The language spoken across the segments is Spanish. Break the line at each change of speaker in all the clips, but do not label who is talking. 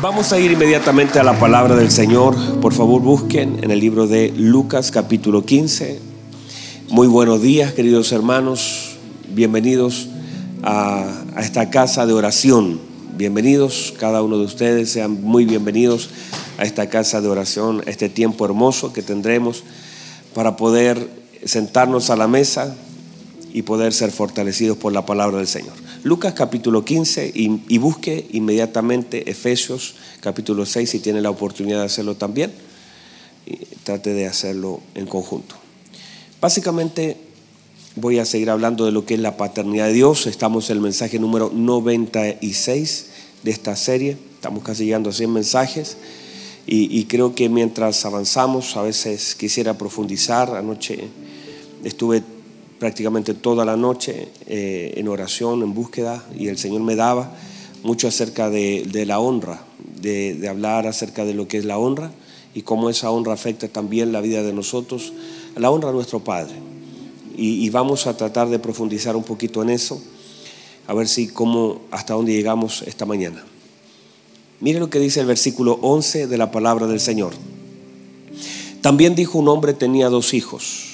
Vamos a ir inmediatamente a la palabra del Señor. Por favor, busquen en el libro de Lucas capítulo 15. Muy buenos días, queridos hermanos. Bienvenidos a, a, esta casa de oración. Bienvenidos, cada uno de ustedes, sean muy bienvenidos a esta casa de oración, a este tiempo hermoso que tendremos para poder sentarnos a la mesa y poder ser fortalecidos por la palabra del Señor. Lucas capítulo 15 y, busque inmediatamente Efesios capítulo 6 si tiene la oportunidad de hacerlo también. Y trate de hacerlo en conjunto. Básicamente voy a seguir hablando de lo que es la paternidad de Dios. Estamos en el mensaje número 96 de esta serie. Estamos casi llegando a 100 mensajes. Y creo que mientras avanzamos, a veces quisiera profundizar. Anoche estuve prácticamente toda la noche eh, en oración, en búsqueda, y el Señor me daba mucho acerca de, la honra, de, de, hablar acerca de lo que es la honra y cómo esa honra afecta también la vida de nosotros, la honra a nuestro Padre. Y, y vamos a tratar de profundizar un poquito en eso, a ver si cómo, hasta dónde llegamos esta mañana. Mire lo que dice el versículo 11 de la palabra del Señor. También dijo un hombre tenía dos hijos.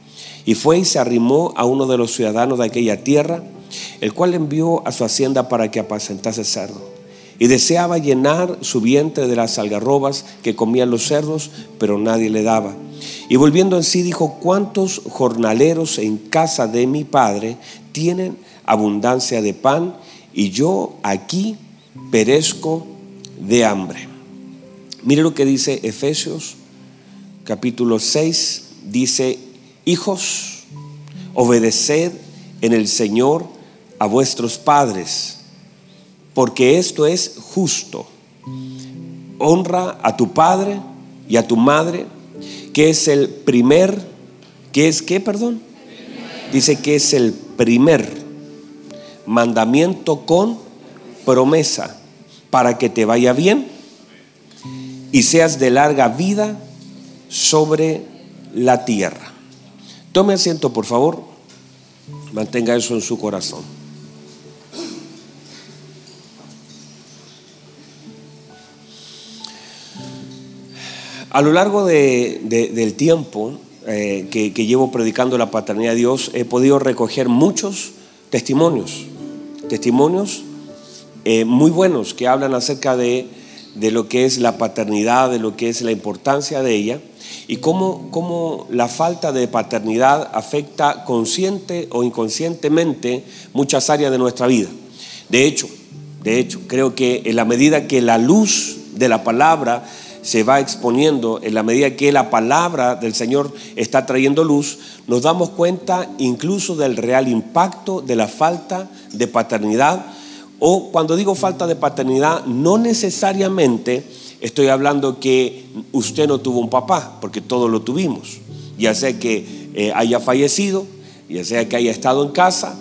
Y fue y se arrimó a uno de los ciudadanos de aquella tierra, el cual envió a su hacienda para que apacentase cerdo. Y deseaba llenar su vientre de las algarrobas que comían los cerdos, pero nadie le daba. Y volviendo en sí dijo, ¿cuántos jornaleros en casa de mi padre tienen abundancia de pan y yo aquí perezco de hambre? Mire lo que dice Efesios capítulo 6, dice, Hijos, obedeced en el Señor a vuestros padres, porque esto es justo. Honra a tu padre y a tu madre, que es el primer, que es qué, perdón? Dice que es el primer mandamiento con promesa para que te vaya bien y seas de larga vida sobre la tierra. Tome asiento, por favor. Mantenga eso en su corazón. A lo largo de, de, del tiempo eh, que, llevo predicando la paternidad de Dios, he podido recoger muchos testimonios, testimonios eh, muy buenos que hablan acerca de lo que es la paternidad, de lo que es la importancia de ella y cómo, cómo, la falta de paternidad afecta consciente o inconscientemente muchas áreas de nuestra vida. De hecho, de hecho, creo que en la medida que la luz de la palabra se va exponiendo, en la medida que la palabra del Señor está trayendo luz, nos damos cuenta incluso del real impacto de la falta de paternidad. O cuando digo falta de paternidad, no necesariamente Estoy hablando que usted no tuvo un papá, porque todos lo tuvimos. Ya sea que eh, haya fallecido, ya sea que haya estado en casa,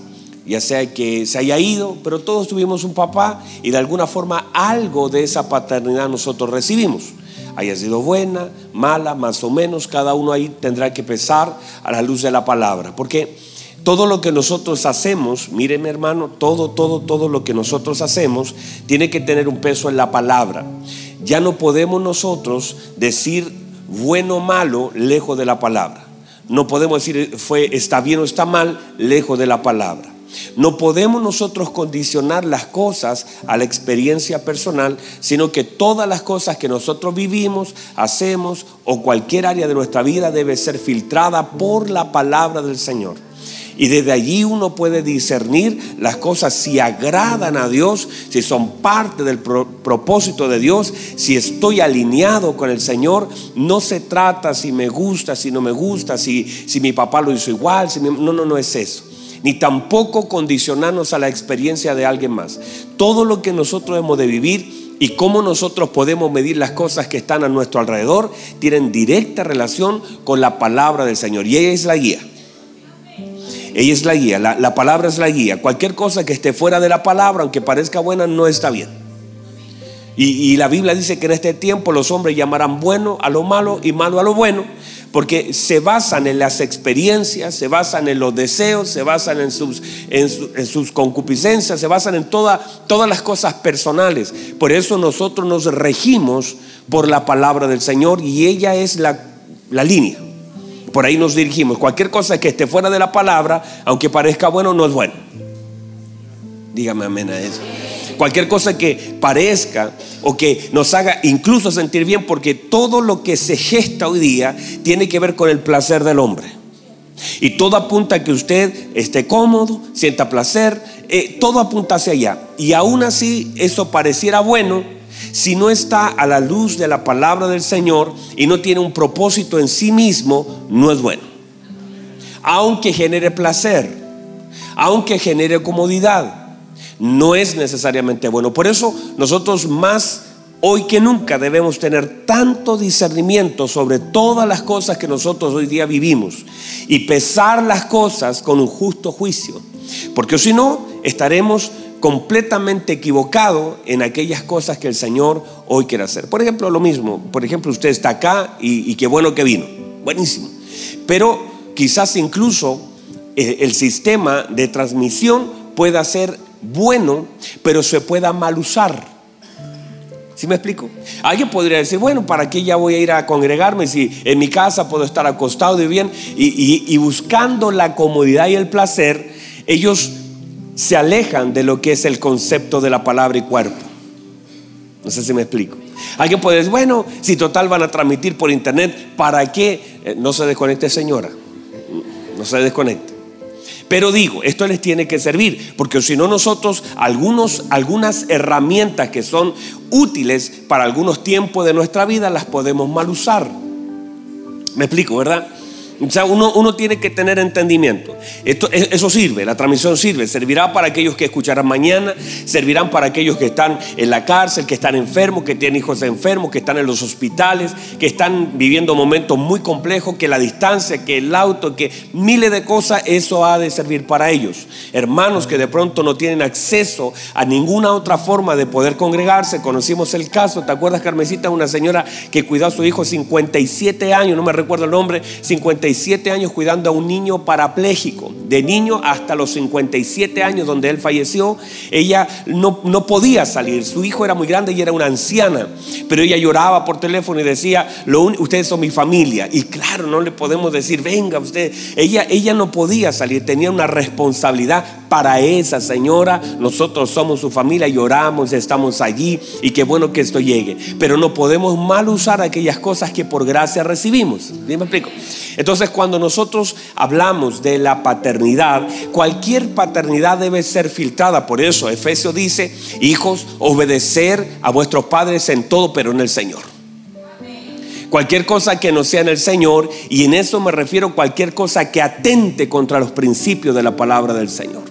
ya sea que se haya ido, pero todos tuvimos un papá y de alguna forma algo de esa paternidad nosotros recibimos. Haya sido buena, mala, más o menos, cada uno ahí tendrá que pesar a la luz de la palabra. Porque todo lo que nosotros hacemos, mire mi hermano, todo, todo, todo lo que nosotros hacemos tiene que tener un peso en la palabra. Ya no podemos nosotros decir bueno o malo lejos de la palabra. No podemos decir fue está bien o está mal lejos de la palabra. No podemos nosotros condicionar las cosas a la experiencia personal, sino que todas las cosas que nosotros vivimos, hacemos o cualquier área de nuestra vida debe ser filtrada por la palabra del Señor. Y desde allí uno puede discernir las cosas si agradan a Dios, si son parte del pro propósito de Dios, si estoy alineado con el Señor. No se trata si me gusta, si no me gusta, si, si mi papá lo hizo igual. Si mi, no, no, no es eso. Ni tampoco condicionarnos a la experiencia de alguien más. Todo lo que nosotros hemos de vivir y cómo nosotros podemos medir las cosas que están a nuestro alrededor tienen directa relación con la palabra del Señor. Y ella es la guía. Ella es la guía, la, palabra es la guía. Cualquier cosa que esté fuera de la palabra, aunque parezca buena, no está bien. Y, y, la Biblia dice que en este tiempo los hombres llamarán bueno a lo malo y malo a lo bueno, porque se basan en las experiencias, se basan en los deseos, se basan en sus, en, sus concupiscencias, se basan en todas las cosas personales. Por eso nosotros nos regimos por la palabra del Señor y ella es la, la línea. Por ahí nos dirigimos. Cualquier cosa que esté fuera de la palabra, aunque parezca bueno, no es bueno. Dígame amén a eso. Cualquier cosa que parezca o que nos haga incluso sentir bien, porque todo lo que se gesta hoy día tiene que ver con el placer del hombre. Y todo apunta a que usted esté cómodo, sienta placer, eh, todo apunta hacia allá. Y aún así eso pareciera bueno si no está a la luz de la palabra del Señor y no tiene un propósito en sí mismo, no es bueno. Aunque genere placer, aunque genere comodidad, no es necesariamente bueno. Por eso nosotros más hoy que nunca debemos tener tanto discernimiento sobre todas las cosas que nosotros hoy día vivimos y pesar las cosas con un justo juicio. Porque si no, estaremos completamente equivocados en aquellas cosas que el Señor hoy quiere hacer. Por ejemplo, lo mismo, por ejemplo, usted está acá y, qué bueno que vino, buenísimo. Pero quizás incluso eh, el sistema de transmisión pueda ser bueno, pero se pueda mal usar. ¿Sí me explico? Alguien podría decir, bueno, ¿para qué ya voy a ir a congregarme si en mi casa puedo estar acostado y bien? Y, buscando la comodidad y el placer, ellos se alejan de lo que es el concepto de la palabra y cuerpo. No sé si me explico. Alguien puede decir, bueno, si total van a transmitir por internet, ¿para qué? Eh, no se desconecte, señora. No se desconecte. Pero digo, esto les tiene que servir, porque si no nosotros algunos, algunas herramientas que son útiles para algunos tiempos de nuestra vida las podemos mal usar. Me explico, ¿verdad? O sea, uno, tiene que tener entendimiento. Esto, e, eso sirve, la transmisión sirve. Servirá para aquellos que escucharán mañana, servirán para aquellos que están en la cárcel, que están enfermos, que tienen hijos enfermos, que están en los hospitales, que están viviendo momentos muy complejos, que la distancia, que el auto, que miles de cosas, eso ha de servir para ellos. Hermanos que de pronto no tienen acceso a ninguna otra forma de poder congregarse. Conocimos el caso, ¿te acuerdas, Carmesita? Una señora que cuidó a su hijo 57 años, no me recuerdo el nombre, 57 años cuidando a un niño parapléjico, de niño hasta los 57 años donde él falleció, ella no, no podía salir, su hijo era muy grande y era una anciana, pero ella lloraba por teléfono y decía, ustedes son mi familia, y claro, no le podemos decir, venga usted, ella, ella no podía salir, tenía una responsabilidad para esa señora, nosotros somos su familia, lloramos, estamos allí y qué bueno que esto llegue. Pero no podemos mal usar aquellas cosas que por gracia recibimos. ¿Sí me explico? Entonces cuando nosotros hablamos de la paternidad, cualquier paternidad debe ser filtrada. Por eso Efesios dice, hijos, obedecer a vuestros padres en todo, pero en el Señor. Cualquier cosa que no sea en el Señor, y en eso me refiero cualquier cosa que atente contra los principios de la palabra del Señor.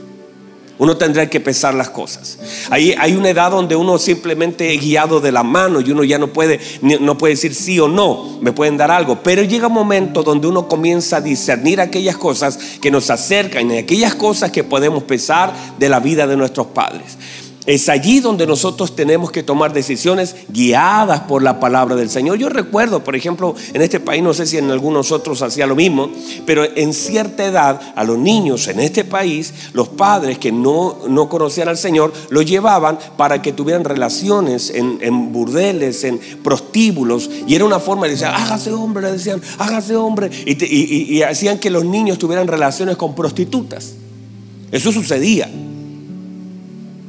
Uno tendrá que pesar las cosas. Hay, una edad donde uno simplemente es guiado de la mano y uno ya no puede, no puede decir sí o no, me pueden dar algo. Pero llega un momento donde uno comienza a discernir aquellas cosas que nos acercan y aquellas cosas que podemos pesar de la vida de nuestros padres. Es allí donde nosotros tenemos que tomar decisiones guiadas por la palabra del Señor. Yo recuerdo, por ejemplo, en este país, no sé si en algunos otros hacía lo mismo, pero en cierta edad a los niños en este país, los padres que no, no conocían al Señor, los llevaban para que tuvieran relaciones en, burdeles, en prostíbulos, y era una forma de decir, hágase hombre, le decían, hágase hombre, y, y hacían que los niños tuvieran relaciones con prostitutas. Eso sucedía.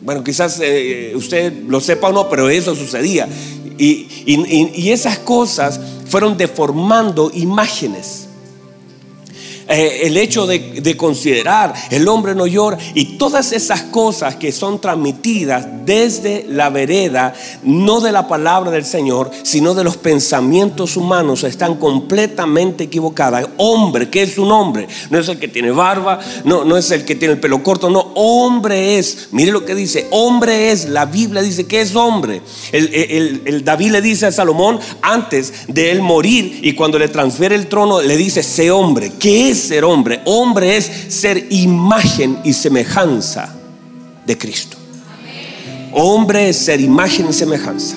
Bueno, quizás eh, usted lo sepa o no, pero eso sucedía. Y, y, esas cosas fueron deformando imágenes. Eh, el hecho de, de considerar el hombre no llora y todas esas cosas que son transmitidas desde la vereda, no de la palabra del Señor, sino de los pensamientos humanos, están completamente equivocadas. Hombre, ¿qué es un hombre? No es el que tiene barba, no, no es el que tiene el pelo corto, no, hombre es, mire lo que dice, hombre es, la Biblia dice que es hombre. El, David le dice a Salomón antes de él morir y cuando le transfiere el trono le dice, sé hombre. ¿Qué es ser hombre? Hombre es ser imagen y semejanza de Cristo. Hombre es ser imagen y semejanza.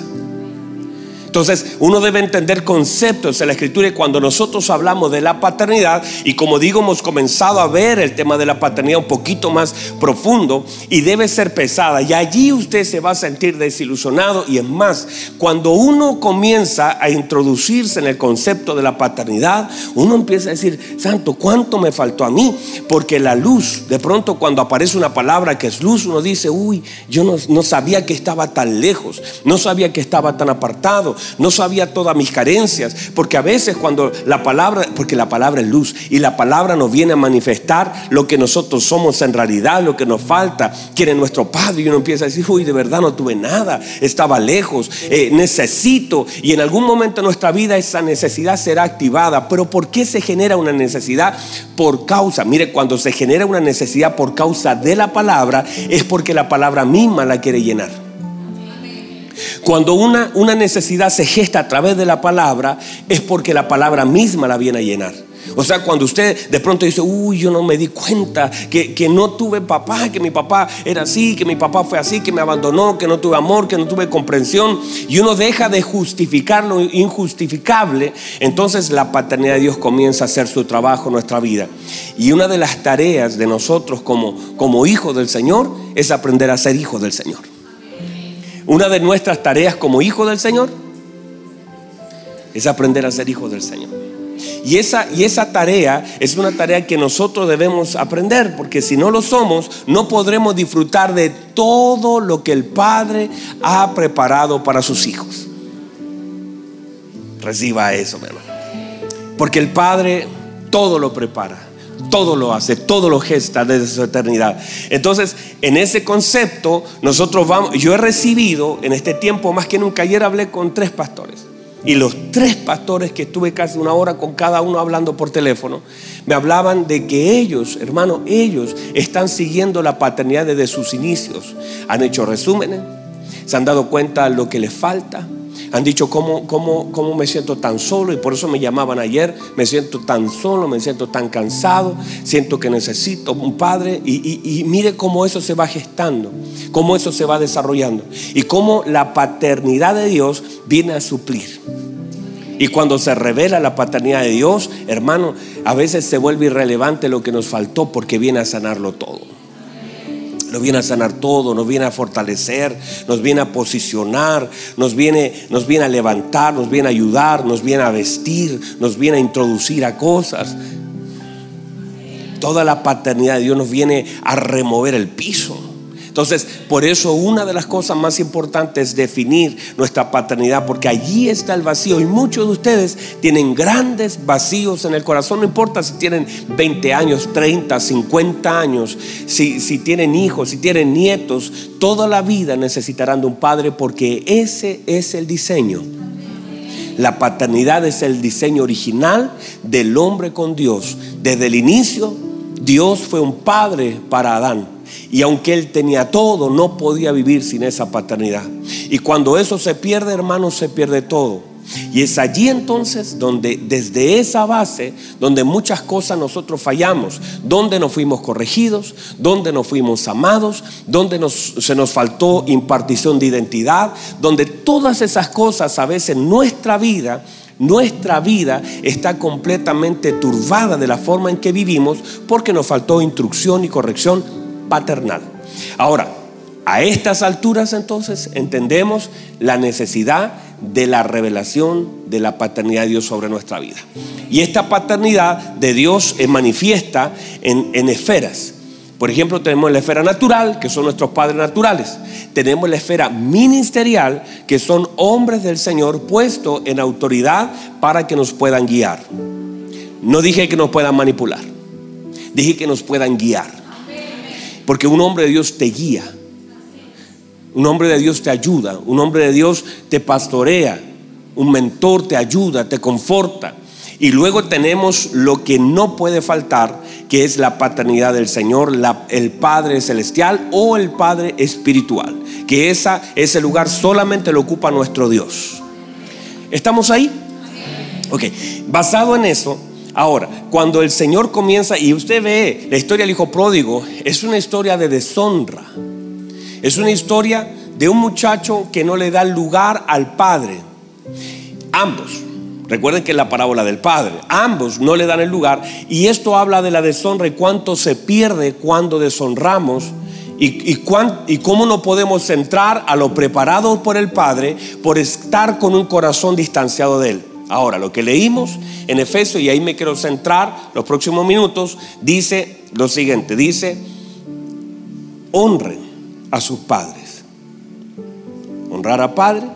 Entonces, uno debe entender conceptos en la escritura y cuando nosotros hablamos de la paternidad, y como digo, hemos comenzado a ver el tema de la paternidad un poquito más profundo y debe ser pesada. Y allí usted se va a sentir desilusionado. Y es más, cuando uno comienza a introducirse en el concepto de la paternidad, uno empieza a decir, Santo, ¿cuánto me faltó a mí? Porque la luz, de pronto cuando aparece una palabra que es luz, uno dice, uy, yo no, no sabía que estaba tan lejos, no sabía que estaba tan apartado no sabía todas mis carencias, porque a veces cuando la palabra, porque la palabra es luz y la palabra nos viene a manifestar lo que nosotros somos en realidad, lo que nos falta, quiere nuestro Padre y uno empieza a decir, uy, de verdad no tuve nada, estaba lejos, eh, necesito y en algún momento de nuestra vida esa necesidad será activada, pero ¿por qué se genera una necesidad? Por causa, mire, cuando se genera una necesidad por causa de la palabra, es porque la palabra misma la quiere llenar. Cuando una, una necesidad se gesta a través de la palabra, es porque la palabra misma la viene a llenar. O sea, cuando usted de pronto dice, uy, yo no me di cuenta que, que, no tuve papá, que mi papá era así, que mi papá fue así, que me abandonó, que no tuve amor, que no tuve comprensión, y uno deja de justificar lo injustificable, entonces la paternidad de Dios comienza a hacer su trabajo en nuestra vida. Y una de las tareas de nosotros como, como hijos del Señor es aprender a ser hijos del Señor. Una de nuestras tareas como hijo del Señor es aprender a ser hijo del Señor. Y esa, y esa tarea es una tarea que nosotros debemos aprender, porque si no lo somos, no podremos disfrutar de todo lo que el Padre ha preparado para sus hijos. Reciba eso, hermano. Porque el Padre todo lo prepara todo lo hace, todo lo gesta desde su eternidad. Entonces, en ese concepto, nosotros vamos, yo he recibido en este tiempo más que nunca, ayer hablé con tres pastores. Y los tres pastores que estuve casi una hora con cada uno hablando por teléfono, me hablaban de que ellos, hermano, ellos están siguiendo la paternidad desde sus inicios. Han hecho resúmenes, se han dado cuenta de lo que les falta, han dicho cómo, cómo, cómo me siento tan solo y por eso me llamaban ayer. Me siento tan solo, me siento tan cansado, siento que necesito un padre y, mire cómo eso se va gestando, cómo eso se va desarrollando y cómo la paternidad de Dios viene a suplir. Y cuando se revela la paternidad de Dios, hermano, a veces se vuelve irrelevante lo que nos faltó porque viene a sanarlo todo nos viene a sanar todo, nos viene a fortalecer, nos viene a posicionar, nos viene, nos viene a levantar, nos viene a ayudar, nos viene a vestir, nos viene a introducir a cosas. Toda la paternidad de Dios nos viene a remover el piso. Entonces, por eso una de las cosas más importantes es definir nuestra paternidad, porque allí está el vacío. Y muchos de ustedes tienen grandes vacíos en el corazón, no importa si tienen 20 años, 30, 50 años, si, si tienen hijos, si tienen nietos, toda la vida necesitarán de un padre porque ese es el diseño. La paternidad es el diseño original del hombre con Dios. Desde el inicio, Dios fue un padre para Adán. Y aunque él tenía todo, no podía vivir sin esa paternidad. Y cuando eso se pierde, hermanos, se pierde todo. Y es allí entonces donde desde esa base, donde muchas cosas nosotros fallamos, donde no fuimos corregidos, donde no fuimos amados, donde se nos faltó impartición de identidad, donde todas esas cosas a veces nuestra vida nuestra vida está completamente turbada de la forma en que vivimos porque nos faltó instrucción y corrección paternal. Ahora, a estas alturas entonces entendemos la necesidad de la revelación de la paternidad de Dios sobre nuestra vida. Y esta paternidad de Dios es manifiesta en, en esferas. Por ejemplo, tenemos la esfera natural, que son nuestros padres naturales. Tenemos la esfera ministerial, que son hombres del Señor puestos en autoridad para que nos puedan guiar. No dije que nos puedan manipular. Deje que nos puedan guiar. Porque un hombre de Dios te guía. Un hombre de Dios te ayuda. Un hombre de Dios te pastorea. Un mentor te ayuda, te conforta. Y luego tenemos lo que no puede faltar, que es la paternidad del Señor, el Padre Celestial o el Padre Espiritual. Que esa, ese lugar solamente lo ocupa nuestro Dios. ¿Estamos ahí? Ok, basado en eso, ahora, cuando el Señor comienza, y usted ve la historia del Hijo Pródigo, es una historia de deshonra. Es una historia de un muchacho que no le da lugar al Padre. Ambos, Recuerden que es la parábola del Padre. Ambos no le dan el lugar. Y esto habla de la deshonra y cuánto se pierde cuando deshonramos. Y, y, cómo no podemos entrar a lo preparado por el Padre por estar con un corazón distanciado de Él. Ahora, lo que leímos en Efesios, y ahí me quiero centrar los próximos minutos, dice lo siguiente, dice, honren a sus padres. Honrar a padre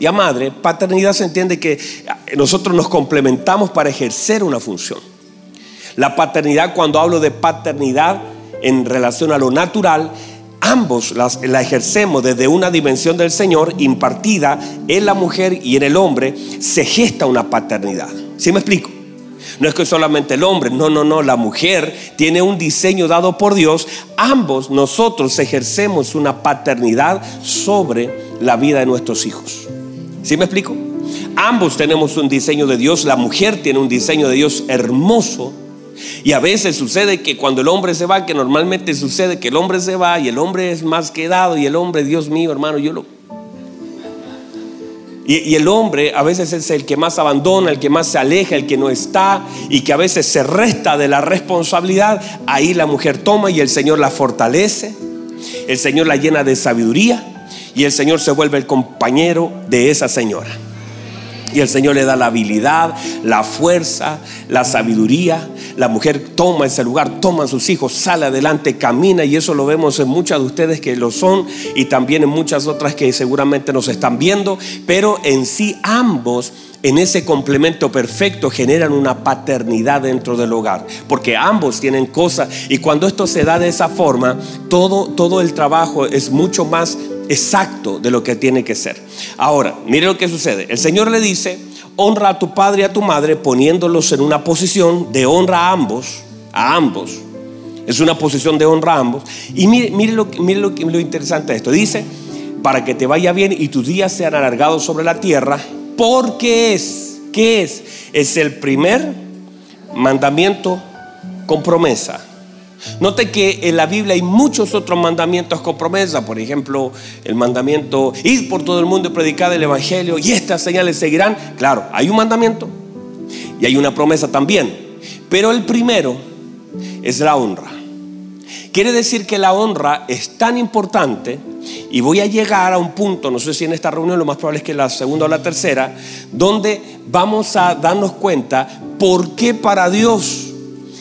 y a madre, paternidad se entiende que nosotros nos complementamos para ejercer una función. La paternidad, cuando hablo de paternidad en relación a lo natural, ambos la ejercemos desde una dimensión del Señor impartida en la mujer y en el hombre, se gesta una paternidad. ¿Sí me explico? No es que solamente el hombre, no, no, no, la mujer tiene un diseño dado por Dios. Ambos nosotros ejercemos una paternidad sobre la vida de nuestros hijos. ¿Sí me explico? Ambos tenemos un diseño de Dios, la mujer tiene un diseño de Dios hermoso. Y a veces sucede que cuando el hombre se va, que normalmente sucede que el hombre se va y el hombre es más quedado y el hombre, Dios mío, hermano, yo lo... Y, y, el hombre a veces es el que más abandona, el que más se aleja, el que no está y que a veces se resta de la responsabilidad. Ahí la mujer toma y el Señor la fortalece, el Señor la llena de sabiduría y el Señor se vuelve el compañero de esa señora. Y el Señor le da la habilidad, la fuerza, la sabiduría. La mujer toma ese lugar, toma a sus hijos, sale adelante, camina. Y eso lo vemos en muchas de ustedes que lo son y también en muchas otras que seguramente nos están viendo. Pero en sí ambos en ese complemento perfecto generan una paternidad dentro del hogar, porque ambos tienen cosas y cuando esto se da de esa forma, todo, todo el trabajo es mucho más exacto de lo que tiene que ser. Ahora, mire lo que sucede. El Señor le dice, honra a tu padre y a tu madre poniéndolos en una posición de honra a ambos, a ambos. Es una posición de honra a ambos. Y mire, lo, mire lo interesante de esto. Dice, para que te vaya bien y tus días sean alargados sobre la tierra porque es, ¿qué es? Es el primer mandamiento con promesa. Note que en la Biblia hay muchos otros mandamientos con promesa. Por ejemplo, el mandamiento, ir por todo el mundo y predicar el Evangelio y estas señales seguirán. Claro, hay un mandamiento y hay una promesa también. Pero el primero es la honra. Quiere decir que la honra es tan importante y voy a llegar a un punto, no sé si en esta reunión lo más probable es que la segunda o la tercera, donde vamos a darnos cuenta por qué para Dios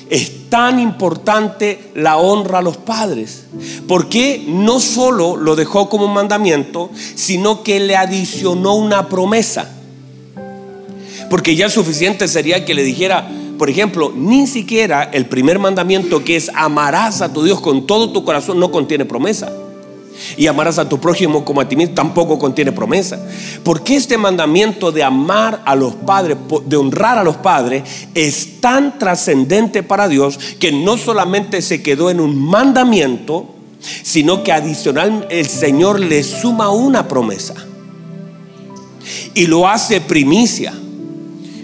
es tan importante la honra a los padres. Porque no solo lo dejó como un mandamiento, sino que le adicionó una promesa. Porque ya suficiente sería que le dijera, por ejemplo, ni siquiera el primer mandamiento que es amarás a tu Dios con todo tu corazón no contiene promesa y amarás a tu prójimo como a ti mismo tampoco contiene promesa. Porque este mandamiento de amar a los padres, de honrar a los padres, es tan trascendente para Dios que no solamente se quedó en un mandamiento, sino que adicional el Señor le suma una promesa. Y lo hace primicia.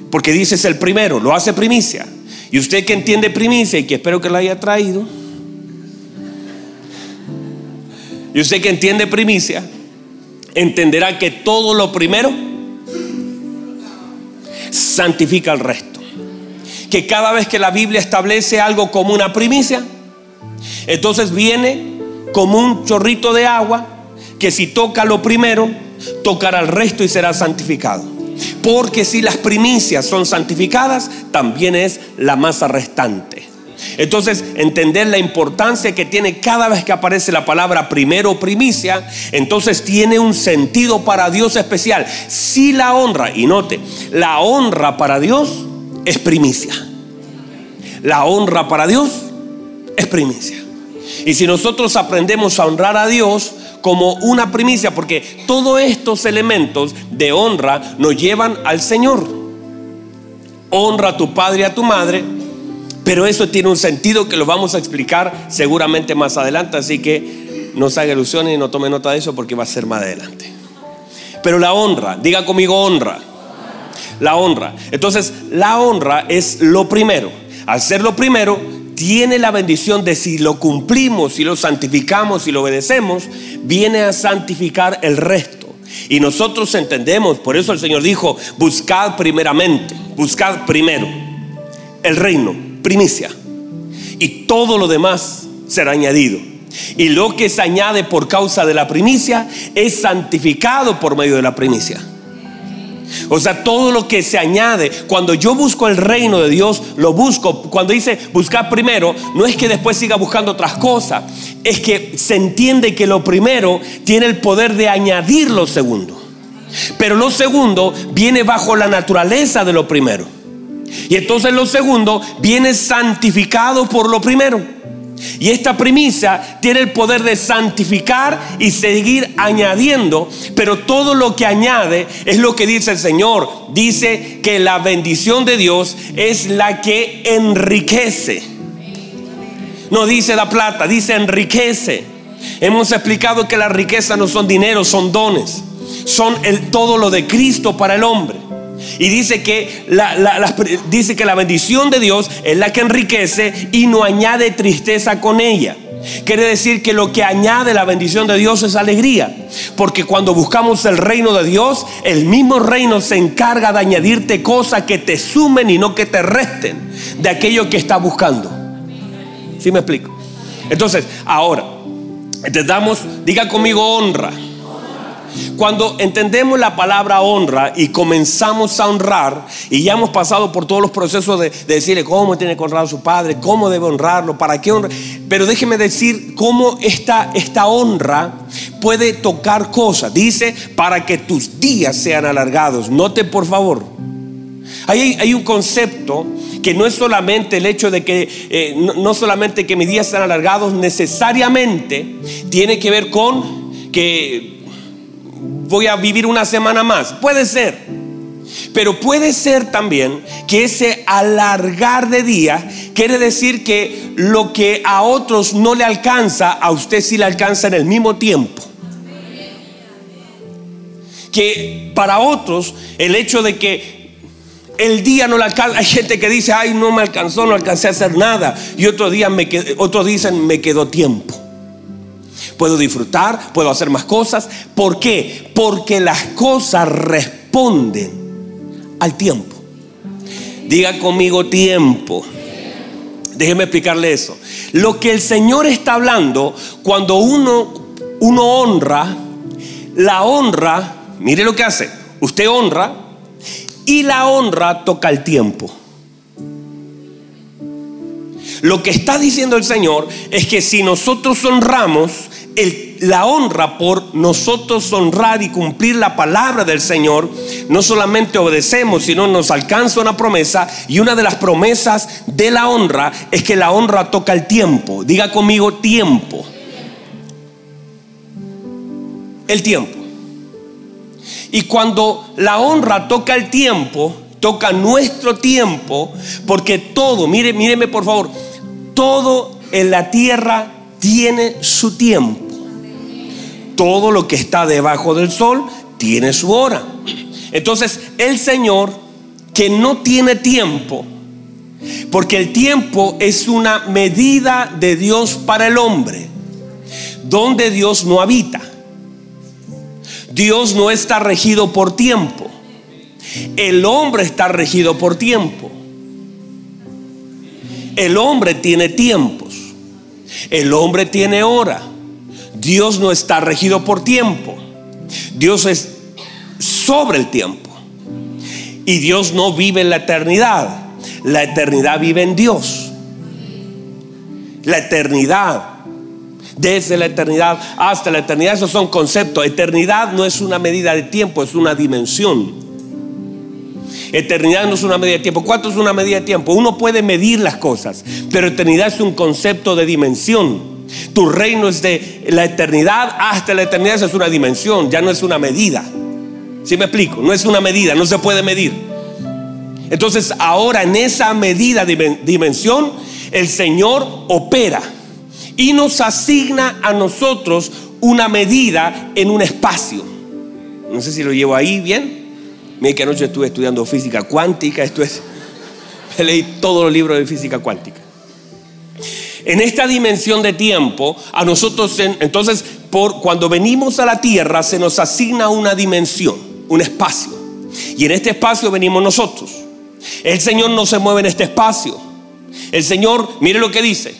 Porque dice es el primero, lo hace primicia. Y usted que entiende primicia y que espero que la haya traído, Y usted que entiende primicia, entenderá que todo lo primero santifica el resto. Que cada vez que la Biblia establece algo como una primicia, entonces viene como un chorrito de agua que si toca lo primero, tocará el resto y será santificado. Porque si las primicias son santificadas, también es la masa restante. Entonces, entender la importancia que tiene cada vez que aparece la palabra primero primicia, entonces tiene un sentido para Dios especial. Si la honra, y note, la honra para Dios es primicia. La honra para Dios es primicia. Y si nosotros aprendemos a honrar a Dios como una primicia, porque todos estos elementos de honra nos llevan al Señor. Honra a tu padre y a tu madre, pero eso tiene un sentido que lo vamos a explicar seguramente más adelante, así que no se haga ilusiones y no tome nota de eso porque va a ser más adelante. Pero la honra, diga conmigo honra. La honra. Entonces, la honra es lo primero. Al ser lo primero, tiene la bendición de si lo cumplimos, si lo santificamos, si lo obedecemos, viene a santificar el resto. Y nosotros entendemos, por eso el Señor dijo, buscad primeramente, buscad primero el reino, primicia. Y todo lo demás será añadido. Y lo que se añade por causa de la primicia es santificado por medio de la primicia. O sea, todo lo que se añade, cuando yo busco el reino de Dios, lo busco. Cuando dice buscar primero, no es que después siga buscando otras cosas, es que se entiende que lo primero tiene el poder de añadir lo segundo. Pero lo segundo viene bajo la naturaleza de lo primero. Y entonces lo segundo viene santificado por lo primero. Y esta primicia tiene el poder de santificar y seguir añadiendo, pero todo lo que añade es lo que dice el Señor. Dice que la bendición de Dios es la que enriquece. No dice la plata, dice enriquece. Hemos explicado que la riqueza no son dinero, son dones. Son el, todo lo de Cristo para el hombre. Y dice que la, dice que la bendición de Dios es la que enriquece y no añade tristeza con ella. Quiere decir que lo que añade la bendición de Dios es alegría. Porque cuando buscamos el reino de Dios, el mismo reino se encarga de añadirte cosas que te sumen y no que te resten de aquello que estás buscando. ¿Sí me explico? Entonces, ahora, te damos, diga conmigo honra. Cuando entendemos la palabra honra y comenzamos a honrar, y ya hemos pasado por todos los procesos de, decirle cómo tiene que honrar a su padre, cómo debe honrarlo, para qué honra. Pero déjeme decir cómo esta, esta honra puede tocar cosas. Dice, para que tus días sean alargados. Note por favor. Hay, hay, un concepto que no es solamente el hecho de que, eh, no, no, solamente que mis días sean alargados, necesariamente tiene que ver con que voy a vivir una semana más. Puede ser. Pero puede ser también que ese alargar de día quiere decir que lo que a otros no le alcanza, a usted sí le alcanza en el mismo tiempo. Que para otros el hecho de que el día no le alcanza, hay gente que dice, ay, no me alcanzó, no alcancé a hacer nada. Y otros, días otros dicen, me quedó tiempo. Puedo disfrutar, puedo hacer más cosas. ¿Por qué? Porque las cosas responden al tiempo. Diga conmigo tiempo. Déjeme explicarle eso. Lo que el Señor está hablando cuando uno, uno honra, la honra, mire lo que hace. Usted honra y la honra toca el tiempo. Lo que está diciendo el Señor es que si nosotros honramos, la honra por nosotros honrar y cumplir la palabra del Señor, no solamente obedecemos, sino nos alcanza una promesa. Y una de las promesas de la honra es que la honra toca el tiempo. Diga conmigo tiempo. El tiempo. Y cuando la honra toca el tiempo, toca nuestro tiempo, porque todo, mire, míreme por favor, todo en la tierra tiene su tiempo. Todo lo que está debajo del sol tiene su hora. Entonces, el Señor que no tiene tiempo, porque el tiempo es una medida de Dios para el hombre, donde Dios no habita. Dios no está regido por tiempo. El hombre está regido por tiempo. El hombre tiene tiempos. El hombre tiene hora. Dios no está regido por tiempo. Dios es sobre el tiempo. Y Dios no vive en la eternidad. La eternidad vive en Dios. La eternidad. Desde la eternidad hasta la eternidad. Esos son conceptos. Eternidad no es una medida de tiempo, es una dimensión. eternidad no es una medida de tiempo. ¿Cuánto es una medida de tiempo? Uno puede medir las cosas, pero eternidad es un concepto de dimensión. Tu reino es de la eternidad hasta la eternidad, esa es una dimensión, ya no es una medida. ¿Sí me explico? No es una medida, no se puede medir. Entonces ahora en esa medida, dimensión, el Señor opera y nos asigna a nosotros una medida en un espacio. No sé si lo llevo ahí bien. Mira que anoche estuve estudiando física cuántica, esto es, leí todos los libros de física cuántica. En esta dimensión de tiempo, a nosotros, entonces, por, cuando venimos a la tierra, se nos asigna una dimensión, un espacio. Y en este espacio venimos nosotros. El Señor no se mueve en este espacio. El Señor, mire lo que dice.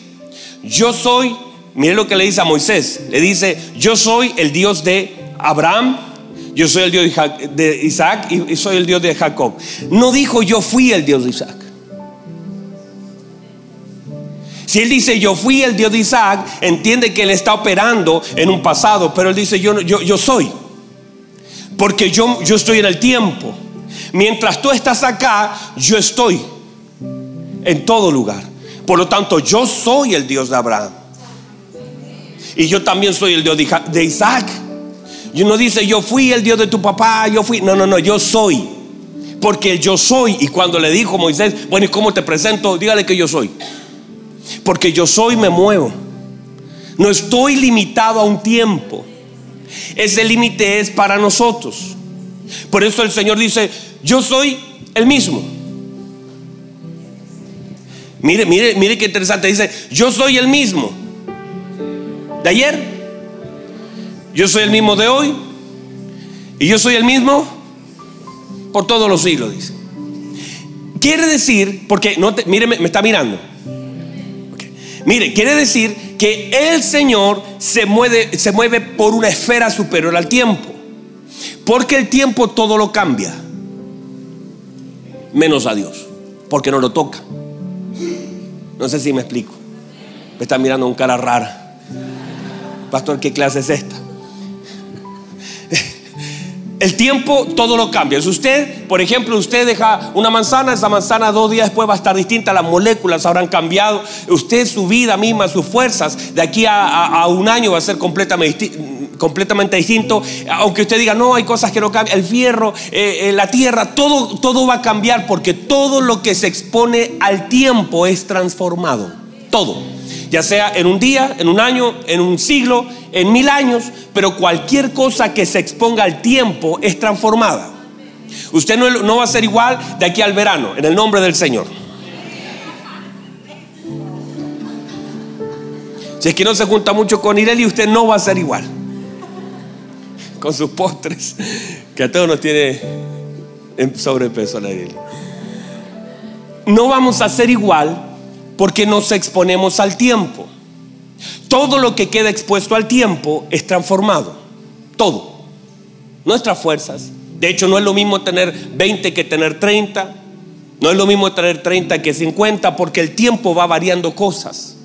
Yo soy, mire lo que le dice a Moisés. Le dice, yo soy el Dios de Abraham, yo soy el Dios de Isaac y soy el Dios de Jacob. No dijo yo fui el Dios de Isaac. Si él dice yo fui el Dios de Isaac, entiende que él está operando en un pasado, pero él dice yo, yo, yo soy. Porque yo, yo estoy en el tiempo. Mientras tú estás acá, yo estoy en todo lugar. Por lo tanto, yo soy el Dios de Abraham. Y yo también soy el Dios de Isaac. Y uno dice, yo fui el Dios de tu papá, yo fui. No, no, no, yo soy. Porque yo soy. Y cuando le dijo Moisés, bueno, ¿y cómo te presento? Dígale que yo soy. Porque yo soy, me muevo. No estoy limitado a un tiempo. Ese límite es para nosotros. Por eso el Señor dice, yo soy el mismo. Mire, mire, mire qué interesante. Dice, yo soy el mismo. De ayer. Yo soy el mismo de hoy. Y yo soy el mismo por todos los siglos, dice. Quiere decir, porque no te, mire, me, está mirando. Mire, quiere decir que el Señor se mueve, se mueve por una esfera superior al tiempo. Porque el tiempo todo lo cambia menos a Dios, porque no lo toca. No sé si me explico. Me está mirando con cara rara. Pastor, ¿qué clase es esta? El tiempo todo lo cambia. Si usted, por ejemplo, usted deja una manzana, esa manzana dos días después va a estar distinta, las moléculas habrán cambiado. Usted, su vida misma, sus fuerzas, de aquí a, un año va a ser completamente, completamente distinto. Aunque usted diga, no, hay cosas que no cambian. El fierro, eh, eh, la tierra, todo, todo va a cambiar porque todo lo que se expone al tiempo es transformado. Todo ya sea en un día, en un año, en un siglo, en mil años, pero cualquier cosa que se exponga al tiempo es transformada. Usted no, va a ser igual de aquí al verano, en el nombre del Señor. Si es que no se junta mucho con Ireli, usted no va a ser igual. Con sus postres, que a todos nos tiene en sobrepeso la Ireli. No vamos a ser igual porque nos exponemos al tiempo. Todo lo que queda expuesto al tiempo es transformado. Todo. Nuestras fuerzas. De hecho, no es lo mismo tener 20 que tener 30. No es lo mismo tener 30 que 50 porque el tiempo va variando cosas.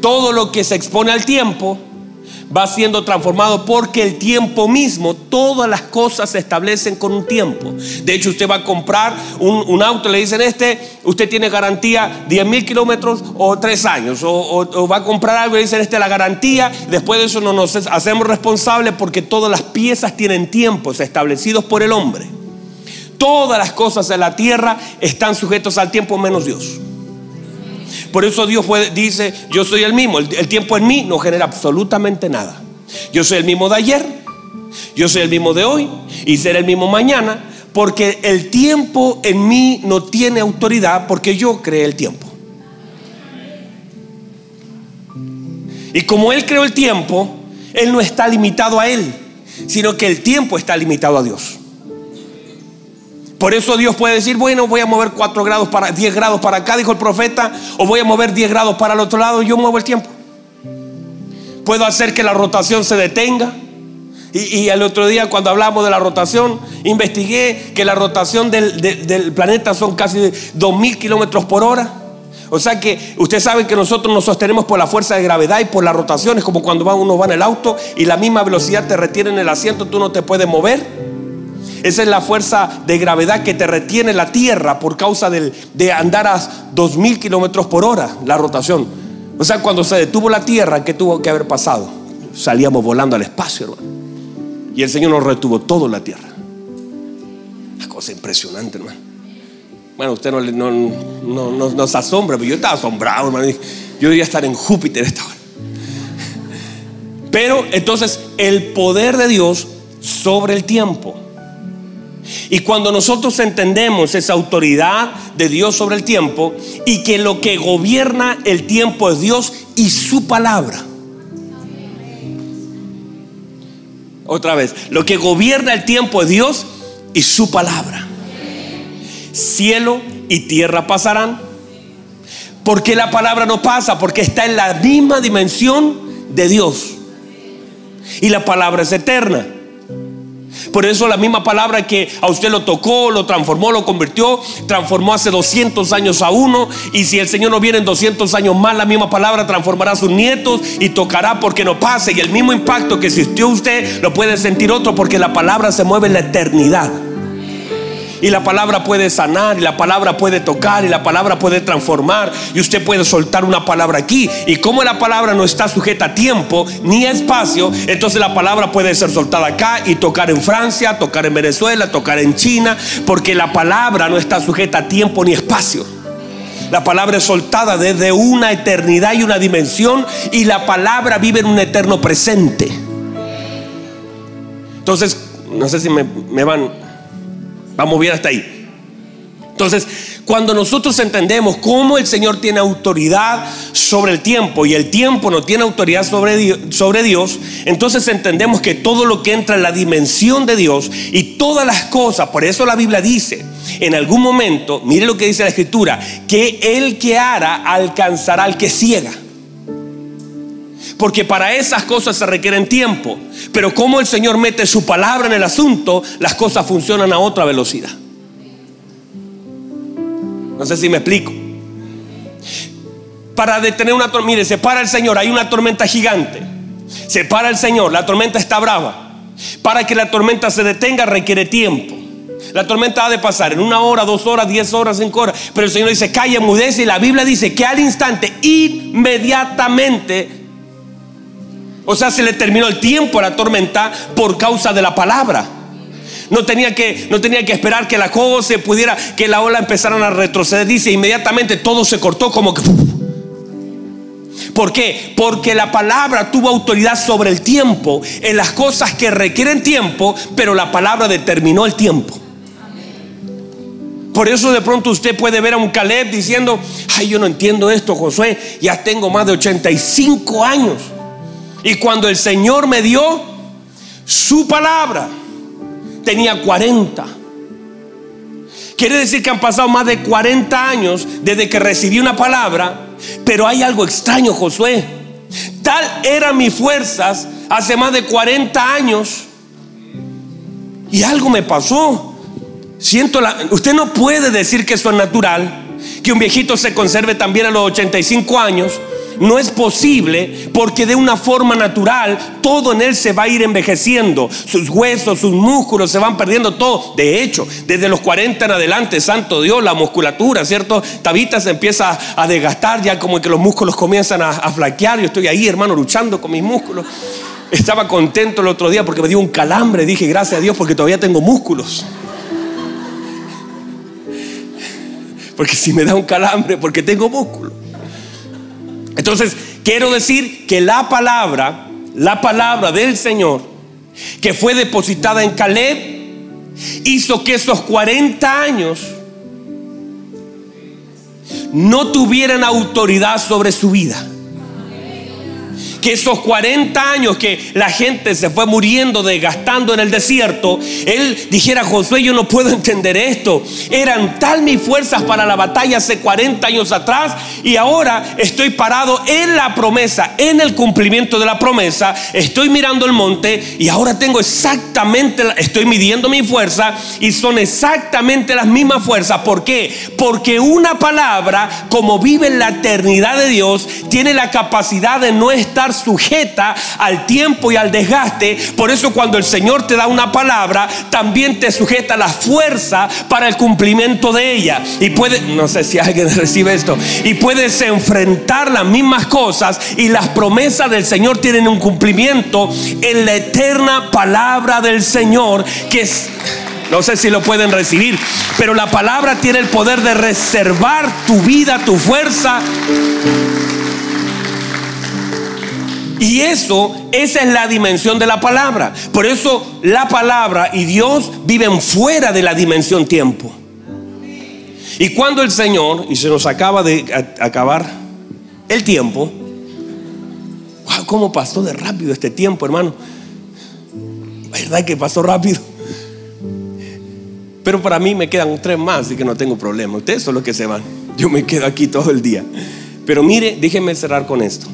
Todo lo que se expone al tiempo va siendo transformado porque el tiempo mismo, todas las cosas se establecen con un tiempo. De hecho, usted va a comprar un, auto, le dicen este, usted tiene garantía 10 mil kilómetros o 3 años, o, va a comprar algo y dicen este la garantía, después de eso no nos hacemos responsables porque todas las piezas tienen tiempos establecidos por el hombre. Todas las cosas de la tierra están sujetos al tiempo menos Dios. Por eso Dios dice, yo soy el mismo. El, tiempo en mí no genera absolutamente nada. Yo soy el mismo de ayer, yo soy el mismo de hoy y seré el mismo mañana, porque el tiempo en mí no tiene autoridad porque yo creé el tiempo. Y como Él creó el tiempo, Él no está limitado a Él, sino que el tiempo está limitado a Dios. Por eso Dios puede decir, bueno, voy a mover 4 grados para 10 grados para acá, dijo el profeta, o voy a mover 10 grados para el otro lado, y yo muevo el tiempo. Puedo hacer que la rotación se detenga. Y, el otro día cuando hablamos de la rotación, investigué que la rotación del, planeta son casi 2.000 kilómetros por hora. O sea que usted sabe que nosotros nos sostenemos por la fuerza de gravedad y por las rotaciones, como cuando uno va en el auto y la misma velocidad te retiene en el asiento, tú no te puedes mover. Esa es la fuerza de gravedad que te retiene la Tierra por causa de andar a 2000 kilómetros por hora, la rotación. O sea, cuando se detuvo la Tierra, ¿qué tuvo que haber pasado? Salíamos volando al espacio, hermano. Y el Señor nos retuvo todo la Tierra. Una cosa impresionante, hermano. Bueno, usted no, no, no, nos asombra, pero yo estaba asombrado, hermano. Yo debería estar en Júpiter esta hora. Pero entonces el poder de Dios sobre el tiempo. Y cuando nosotros entendemos esa autoridad de Dios sobre el tiempo y que lo que gobierna el tiempo es Dios y su palabra. Otra vez, lo que gobierna el tiempo es Dios y su palabra. Cielo y tierra pasarán. Porque la palabra no pasa? Porque está en la misma dimensión de Dios. Y la palabra es eterna. Por eso la misma palabra que a usted lo tocó, lo transformó, lo convirtió, transformó hace 200 años a uno. Y si el Señor no viene en 200 años más, la misma palabra transformará a sus nietos y tocará porque no pase. Y el mismo impacto que existió usted lo puede sentir otro porque la palabra se mueve en la eternidad. Y la palabra puede sanar, y la palabra puede tocar, y la palabra puede transformar. Y usted puede soltar una palabra aquí. Y como la palabra no está sujeta a tiempo ni espacio, entonces la palabra puede ser soltada acá y tocar en Francia, tocar en Venezuela, tocar en China, porque la palabra no está sujeta a tiempo ni espacio. La palabra es soltada desde una eternidad y una dimensión, y la palabra vive en un eterno presente. Entonces, no sé si me van Vamos bien hasta ahí. Entonces, cuando nosotros entendemos cómo el Señor tiene autoridad sobre el tiempo y el tiempo no tiene autoridad sobre Dios, sobre Dios, entonces entendemos que todo lo que entra en la dimensión de Dios y todas las cosas, por eso la Biblia dice, en algún momento, mire lo que dice la Escritura, que el que hará alcanzará al que ciega. Porque para esas cosas se requieren tiempo. Pero como el Señor mete su palabra en el asunto, las cosas funcionan a otra velocidad. No sé si me explico. Para detener una tormenta, mire, se para el Señor, hay una tormenta gigante. Se para el Señor, la tormenta está brava. Para que la tormenta se detenga requiere tiempo. La tormenta ha de pasar en una hora, dos horas, diez horas, cinco horas. Pero el Señor dice, calla, mudece. Y la Biblia dice que al instante, inmediatamente, o sea, se le terminó el tiempo a la tormenta por causa de la palabra. No tenía que, no tenía que esperar que la cosa se pudiera, que la ola empezara a retroceder. Dice, inmediatamente todo se cortó como que... ¿Por qué? Porque la palabra tuvo autoridad sobre el tiempo en las cosas que requieren tiempo, pero la palabra determinó el tiempo. Por eso de pronto usted puede ver a un Caleb diciendo, ay, yo no entiendo esto, Josué, ya tengo más de 85 años. Y cuando el Señor me dio su palabra, tenía 40. Quiere decir que han pasado más de 40 años desde que recibí una palabra, pero hay algo extraño, Josué. Tal eran mis fuerzas hace más de 40 años y algo me pasó. Siento la, usted no puede decir que eso es natural, que un viejito se conserve también a los 85 años no es posible porque de una forma natural todo en él se va a ir envejeciendo. Sus huesos, sus músculos se van perdiendo todo. De hecho, desde los 40 en adelante, santo Dios, la musculatura, ¿cierto? Tabita se empieza a desgastar, ya como que los músculos comienzan a, a flaquear. Yo estoy ahí, hermano, luchando con mis músculos. Estaba contento el otro día porque me dio un calambre. Dije, gracias a Dios porque todavía tengo músculos. Porque si me da un calambre, porque tengo músculos. Entonces, quiero decir que la palabra, la palabra del Señor, que fue depositada en Caleb, hizo que esos 40 años no tuvieran autoridad sobre su vida que esos 40 años que la gente se fue muriendo, desgastando en el desierto, él dijera, Josué, yo no puedo entender esto. Eran tal mis fuerzas para la batalla hace 40 años atrás y ahora estoy parado en la promesa, en el cumplimiento de la promesa. Estoy mirando el monte y ahora tengo exactamente, estoy midiendo mi fuerza y son exactamente las mismas fuerzas. ¿Por qué? Porque una palabra, como vive en la eternidad de Dios, tiene la capacidad de no estar sujeta al tiempo y al desgaste. Por eso cuando el Señor te da una palabra, también te sujeta la fuerza para el cumplimiento de ella. Y puede, no sé si alguien recibe esto, y puedes enfrentar las mismas cosas y las promesas del Señor tienen un cumplimiento en la eterna palabra del Señor que es... No sé si lo pueden recibir, pero la palabra tiene el poder de reservar tu vida, tu fuerza. Y eso, esa es la dimensión de la palabra. Por eso la palabra y Dios viven fuera de la dimensión tiempo. Y cuando el Señor, y se nos acaba de acabar el tiempo, wow, ¿cómo pasó de rápido este tiempo, hermano? ¿Verdad que pasó rápido? Pero para mí me quedan tres más, así que no tengo problema. Ustedes son los que se van. Yo me quedo aquí todo el día. Pero mire, déjenme cerrar con esto.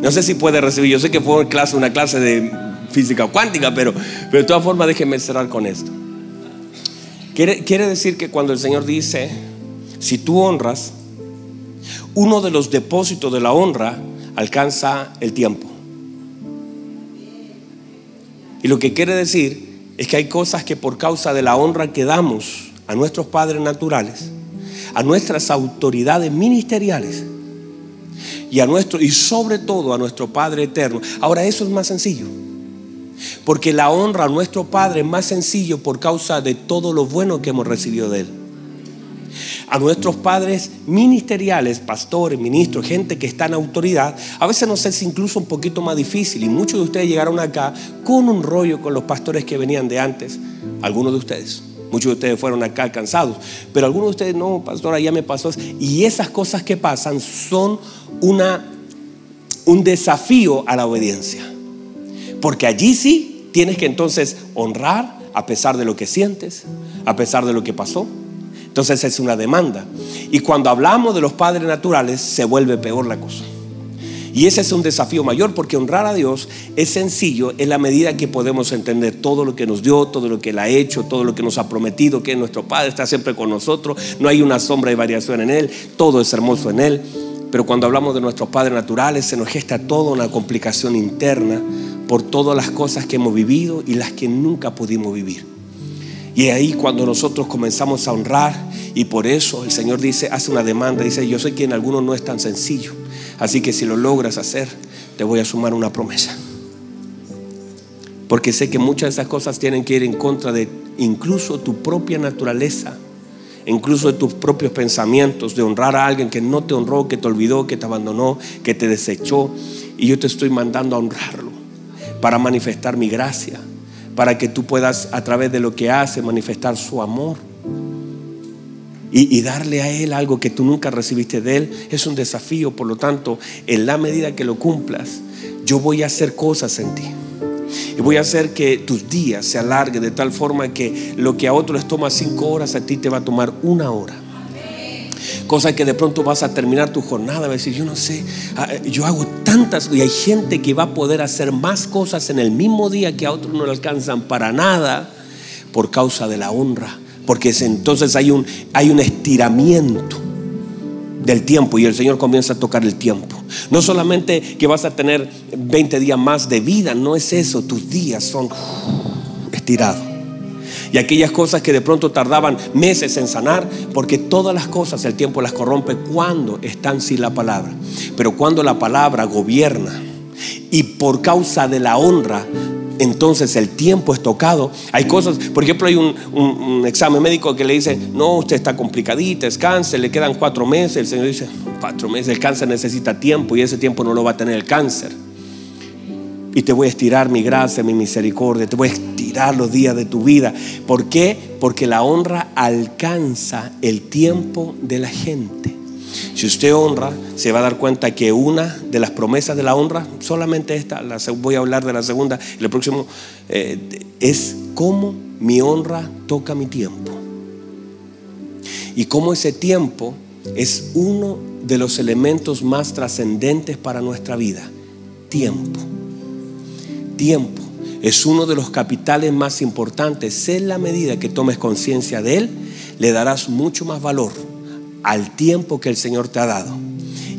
No sé si puede recibir. Yo sé que fue una clase de física cuántica, pero, pero de todas formas déjenme cerrar con esto. Quiere decir que cuando el Señor dice, si tú honras, uno de los depósitos de la honra alcanza el tiempo. Y lo que quiere decir es que hay cosas que por causa de la honra que damos a nuestros padres naturales, a nuestras autoridades ministeriales y a nuestro y sobre todo a nuestro Padre eterno. Ahora eso es más sencillo. Porque la honra a nuestro Padre es más sencillo por causa de todo lo bueno que hemos recibido de él a nuestros padres ministeriales, pastores, ministros, gente que está en autoridad, a veces nos es incluso un poquito más difícil y muchos de ustedes llegaron acá con un rollo con los pastores que venían de antes, algunos de ustedes. Muchos de ustedes fueron acá alcanzados, pero algunos de ustedes no, pastor, ya me pasó. Y esas cosas que pasan son una, un desafío a la obediencia. Porque allí sí tienes que entonces honrar a pesar de lo que sientes, a pesar de lo que pasó. Entonces es una demanda. Y cuando hablamos de los padres naturales, se vuelve peor la cosa. Y ese es un desafío mayor porque honrar a Dios es sencillo en la medida que podemos entender todo lo que nos dio, todo lo que Él ha hecho, todo lo que nos ha prometido, que nuestro Padre está siempre con nosotros, no hay una sombra de variación en Él, todo es hermoso en Él. Pero cuando hablamos de nuestros padres naturales, se nos gesta toda una complicación interna por todas las cosas que hemos vivido y las que nunca pudimos vivir. Y ahí cuando nosotros comenzamos a honrar, y por eso el Señor dice, hace una demanda, dice, yo sé que en algunos no es tan sencillo, así que si lo logras hacer, te voy a sumar una promesa. Porque sé que muchas de esas cosas tienen que ir en contra de incluso tu propia naturaleza, incluso de tus propios pensamientos, de honrar a alguien que no te honró, que te olvidó, que te abandonó, que te desechó. Y yo te estoy mandando a honrarlo para manifestar mi gracia, para que tú puedas a través de lo que hace manifestar su amor. Y, darle a Él algo que tú nunca recibiste de Él es un desafío. Por lo tanto, en la medida que lo cumplas, yo voy a hacer cosas en ti. Y voy a hacer que tus días se alarguen de tal forma que lo que a otros les toma cinco horas, a ti te va a tomar una hora. Cosa que de pronto vas a terminar tu jornada, vas a decir, yo no sé, ah, yo hago tantas, y hay gente que va a poder hacer más cosas en el mismo día que a otros no le alcanzan para nada por causa de la honra, porque entonces hay un, hay un estiramiento del tiempo y el Señor comienza a tocar el tiempo. No solamente que vas a tener 20 días más de vida, no es eso, tus días son estirados y aquellas cosas que de pronto tardaban meses en sanar, porque todas las cosas el tiempo las corrompe cuando están sin la palabra. Pero cuando la palabra gobierna y por causa de la honra, entonces el tiempo es tocado. Hay cosas, por ejemplo, hay un, examen médico que le dice, no, usted está complicadita, es cáncer, le quedan cuatro meses. El Señor dice, cuatro meses, el cáncer necesita tiempo y ese tiempo no lo va a tener el cáncer. Y te voy a estirar mi gracia, mi misericordia, te voy a los días de tu vida. ¿Por qué? Porque la honra alcanza el tiempo de la gente. Si usted honra, se va a dar cuenta que una de las promesas de la honra, solamente esta, la, voy a hablar de la segunda, el próximo, eh, es cómo mi honra toca mi tiempo. Y cómo ese tiempo es uno de los elementos más trascendentes para nuestra vida. Tiempo. Tiempo es uno de los capitales más importantes. En la medida que tomes conciencia de él, le darás mucho más valor al tiempo que el Señor te ha dado.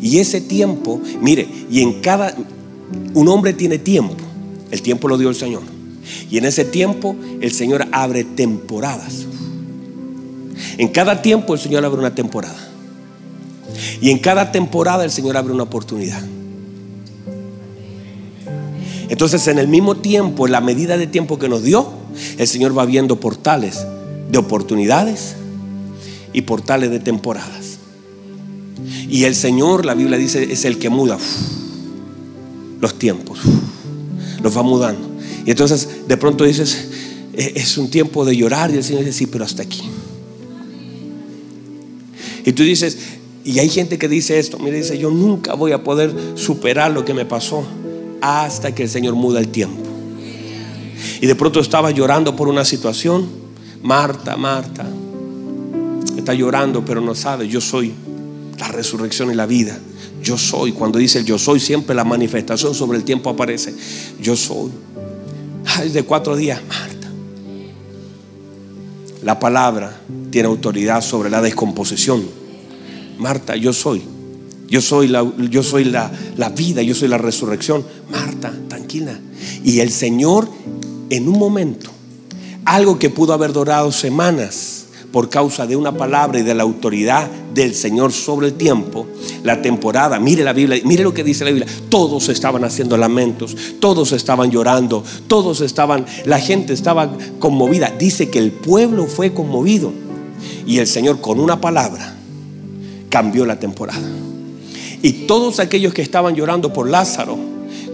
Y ese tiempo, mire, y en cada, un hombre tiene tiempo, el tiempo lo dio el Señor. Y en ese tiempo el Señor abre temporadas. En cada tiempo el Señor abre una temporada. Y en cada temporada el Señor abre una oportunidad. Entonces en el mismo tiempo, en la medida de tiempo que nos dio, el Señor va viendo portales de oportunidades y portales de temporadas. Y el Señor, la Biblia dice, es el que muda los tiempos. Los va mudando. Y entonces de pronto dices, e-, es un tiempo de llorar. Y el Señor dice, sí, pero hasta aquí. Y tú dices, y hay gente que dice esto, mire, dice, yo nunca voy a poder superar lo que me pasó hasta que el Señor muda el tiempo. Y de pronto estaba llorando por una situación. Marta, Marta, está llorando, pero no sabe, yo soy la resurrección y la vida. Yo soy, cuando dice yo soy, siempre la manifestación sobre el tiempo aparece. Yo soy. Ay, de cuatro días, Marta. La palabra tiene autoridad sobre la descomposición. Marta, yo soy. Yo soy, la, yo soy la, la vida, yo soy la resurrección. Marta, tranquila. Y el Señor, en un momento, algo que pudo haber durado semanas, por causa de una palabra y de la autoridad del Señor sobre el tiempo, la temporada, mire la Biblia, mire lo que dice la Biblia, todos estaban haciendo lamentos, todos estaban llorando, todos estaban, la gente estaba conmovida, dice que el pueblo fue conmovido y el Señor con una palabra cambió la temporada. Y todos aquellos que estaban llorando por Lázaro,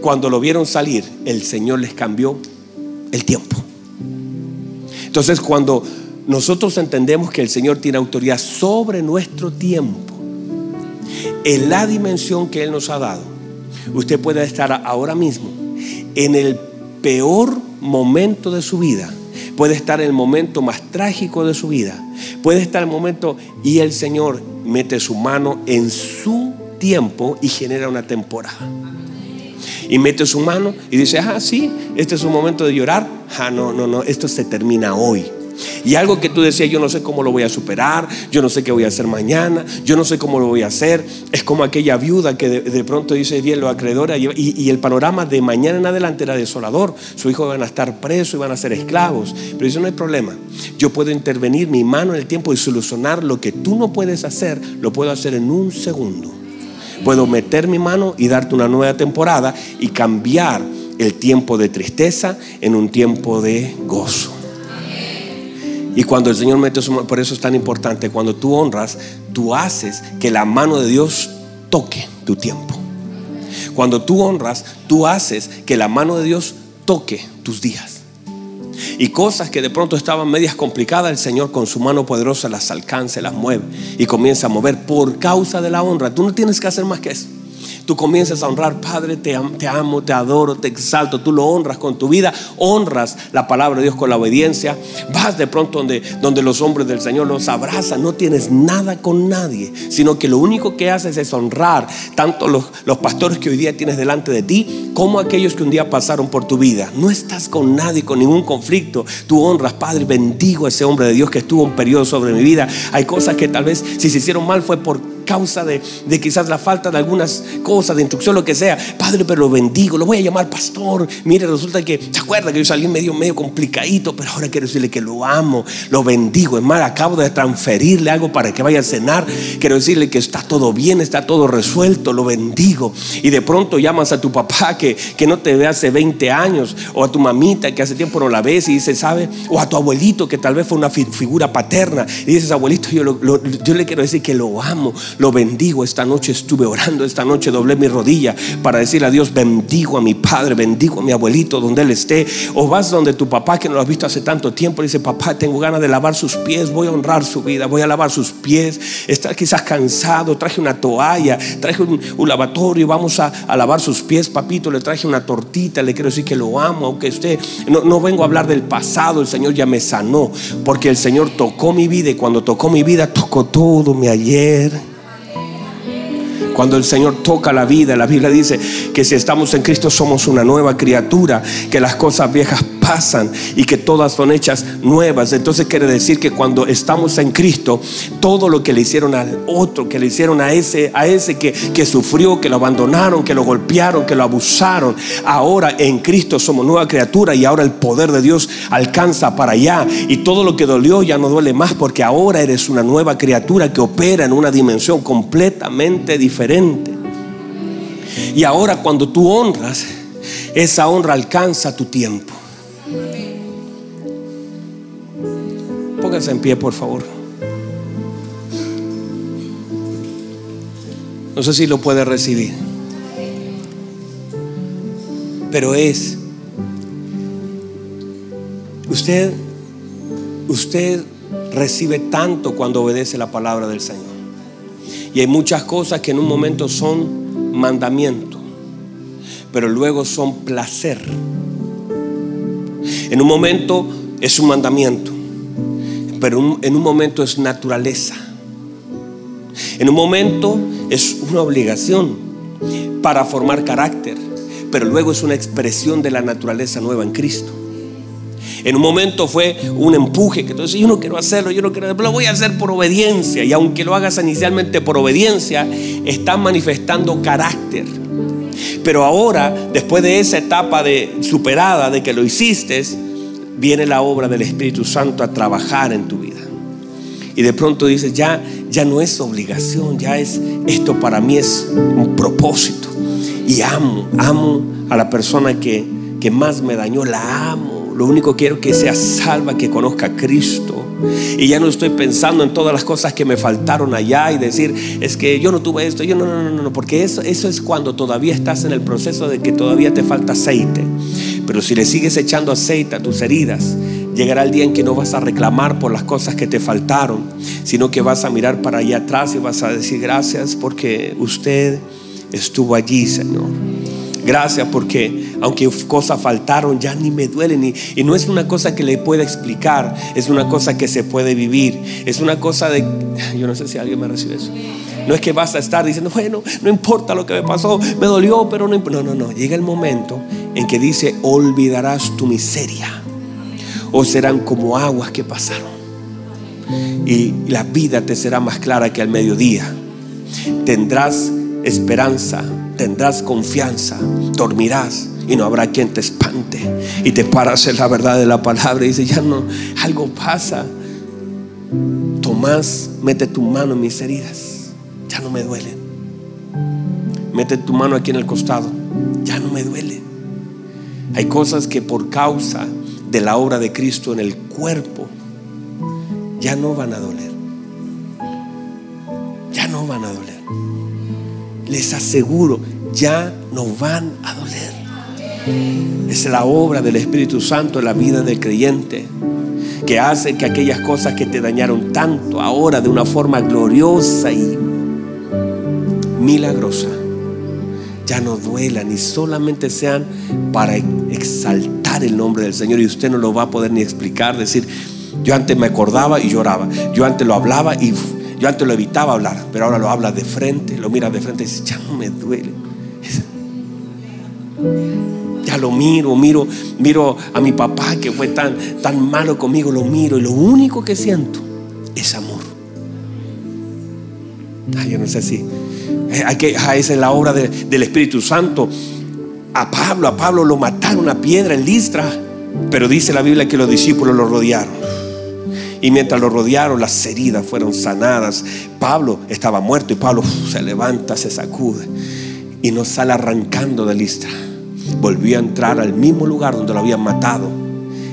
cuando lo vieron salir, el Señor les cambió el tiempo. Entonces cuando nosotros entendemos que el Señor tiene autoridad sobre nuestro tiempo, en la dimensión que Él nos ha dado, usted puede estar ahora mismo en el peor momento de su vida, puede estar en el momento más trágico de su vida, puede estar el momento y el Señor mete su mano en su tiempo y genera una temporada. Y mete su mano y dice, ah, sí, este es un momento de llorar. Ah, no, no, no, esto se termina hoy. Y algo que tú decías, yo no sé cómo lo voy a superar, yo no sé qué voy a hacer mañana, yo no sé cómo lo voy a hacer. Es como aquella viuda que de, pronto dice bien lo acreedora y, y, el panorama de mañana en adelante era desolador. Su hijo van a estar presos y van a ser esclavos. Pero dice, no hay problema. Yo puedo intervenir mi mano en el tiempo y solucionar lo que tú no puedes hacer, lo puedo hacer en un segundo. Puedo meter mi mano y darte una nueva temporada y cambiar el tiempo de tristeza en un tiempo de gozo. Y cuando el Señor mete su mano, por eso es tan importante, cuando tú honras, tú haces que la mano de Dios toque tu tiempo. Cuando tú honras, tú haces que la mano de Dios toque tus días. Y cosas que de pronto estaban medias complicadas, el Señor con su mano poderosa las alcanza, las mueve y comienza a mover por causa de la honra. Tú no tienes que hacer más que eso tú comienzas a honrar, Padre, te, amo, te adoro, te exalto, tú lo honras con tu vida, honras la palabra de Dios con la obediencia, vas de pronto donde, donde los hombres del Señor los abrazan, no tienes nada con nadie, sino que lo único que haces es honrar tanto los, los pastores que hoy día tienes delante de ti, como aquellos que un día pasaron por tu vida. No estás con nadie, con ningún conflicto, tú honras, Padre, bendigo a ese hombre de Dios que estuvo un periodo sobre mi vida. Hay cosas que tal vez si se hicieron mal fue por causa de, quizás la falta de algunas cosas, de instrucción, lo que sea. Padre, pero lo bendigo, lo voy a llamar pastor. Mire, resulta que, ¿se acuerda que yo salí medio, medio complicadito? Pero ahora quiero decirle que lo amo, lo bendigo. Es más, acabo de transferirle algo para que vaya a cenar. Quiero decirle que está todo bien, está todo resuelto, lo bendigo. Y de pronto llamas a tu papá que, que no te ve hace 20 años, o a tu mamita que hace tiempo no la ves y dice, ¿sabe? O a tu abuelito que tal vez fue una figura paterna. Y dices, abuelito, yo, yo le quiero decir que lo amo, lo bendigo. Esta noche estuve orando, esta noche doblé mi rodilla para decirle a Dios, bendigo a mi padre, bendigo a mi abuelito donde él esté. O vas donde tu papá que no lo has visto hace tanto tiempo dice, papá, tengo ganas de lavar sus pies, voy a honrar su vida, voy a lavar sus pies. Está quizás cansado, traje una toalla, traje un, lavatorio, vamos a, lavar sus pies, papito, le traje una tortita, le quiero decir que lo amo, aunque usted, no, no vengo a hablar del pasado, el Señor ya me sanó, porque el Señor tocó mi vida y cuando tocó mi vida, tocó todo mi ayer cuando el Señor toca la vida, la Biblia dice que si estamos en Cristo somos una nueva criatura, que las cosas viejas y que todas son hechas nuevas. Entonces quiere decir que cuando estamos en Cristo, todo lo que le hicieron al otro, que le hicieron a ese, a ese que, que sufrió, que lo abandonaron, que lo golpearon, que lo abusaron, ahora en Cristo somos nueva criatura y ahora el poder de Dios alcanza para allá. Y todo lo que dolió ya no duele más porque ahora eres una nueva criatura que opera en una dimensión completamente diferente. Y ahora cuando tú honras, esa honra alcanza tu tiempo. En pie, por favor. No sé si lo puede recibir. Pero es usted usted recibe tanto cuando obedece la palabra del Señor. Y hay muchas cosas que en un momento son mandamiento, pero luego son placer. En un momento es un mandamiento, pero en un momento es naturaleza. En un momento es una obligación para formar carácter, pero luego es una expresión de la naturaleza nueva en Cristo. En un momento fue un empuje, que entonces yo no quiero hacerlo, yo no quiero, lo voy a hacer por obediencia. Y aunque lo hagas inicialmente por obediencia, está manifestando carácter. Pero ahora, después de esa etapa de superada de que lo hiciste, viene la obra del Espíritu Santo a trabajar en tu vida. Y de pronto dices, ya, ya no es obligación, ya es, esto para mí es un propósito. Y amo, amo a la persona que, que más me dañó, la amo lo único que quiero que sea salva, que conozca a Cristo. Y ya no estoy pensando en todas las cosas que me faltaron allá y decir, es que yo no tuve esto, yo no, no, no, no, porque eso, eso es cuando todavía estás en el proceso de que todavía te falta aceite. Pero si le sigues echando aceite a tus heridas, llegará el día en que no vas a reclamar por las cosas que te faltaron, sino que vas a mirar para allá atrás y vas a decir gracias porque usted estuvo allí, Señor. Gracias porque aunque cosas faltaron, ya ni me duelen. Y, no es una cosa que le pueda explicar, es una cosa que se puede vivir. Es una cosa de, yo no sé si alguien me recibe eso. No es que vas a estar diciendo, bueno, no importa lo que me pasó, me dolió, pero no No, no, no. Llega el momento en que dice, olvidarás tu miseria. O serán como aguas que pasaron. Y la vida te será más clara que al mediodía. Tendrás esperanza tendrás confianza, dormirás y no habrá quien te espante. Y te paras en la verdad de la palabra y dices, ya no, algo pasa. Tomás, mete tu mano en mis heridas, ya no me duelen. Mete tu mano aquí en el costado, ya no me duele. Hay cosas que por causa de la obra de Cristo en el cuerpo ya no van a doler. Ya no van a doler les aseguro, ya no van a doler. Es la obra del Espíritu Santo en la vida del creyente que hace que aquellas cosas que te dañaron tanto ahora de una forma gloriosa y milagrosa ya no duelan y solamente sean para exaltar el nombre del Señor y usted no lo va a poder ni explicar, decir, yo antes me acordaba y lloraba, yo antes lo hablaba y yo antes lo evitaba hablar, pero ahora lo habla de frente, lo mira de frente y dice, ya no me duele. Ya lo miro, miro, miro a mi papá que fue tan, tan malo conmigo, lo miro y lo único que siento es amor. Ay, yo no sé si que, esa es la obra del Espíritu Santo. A Pablo, a Pablo lo mataron a piedra en Listra, pero dice la Biblia que los discípulos lo rodearon. Y mientras lo rodearon, las heridas fueron sanadas. Pablo estaba muerto y Pablo se levanta, se sacude y nos sale arrancando de Listra. Volvió a entrar al mismo lugar donde lo habían matado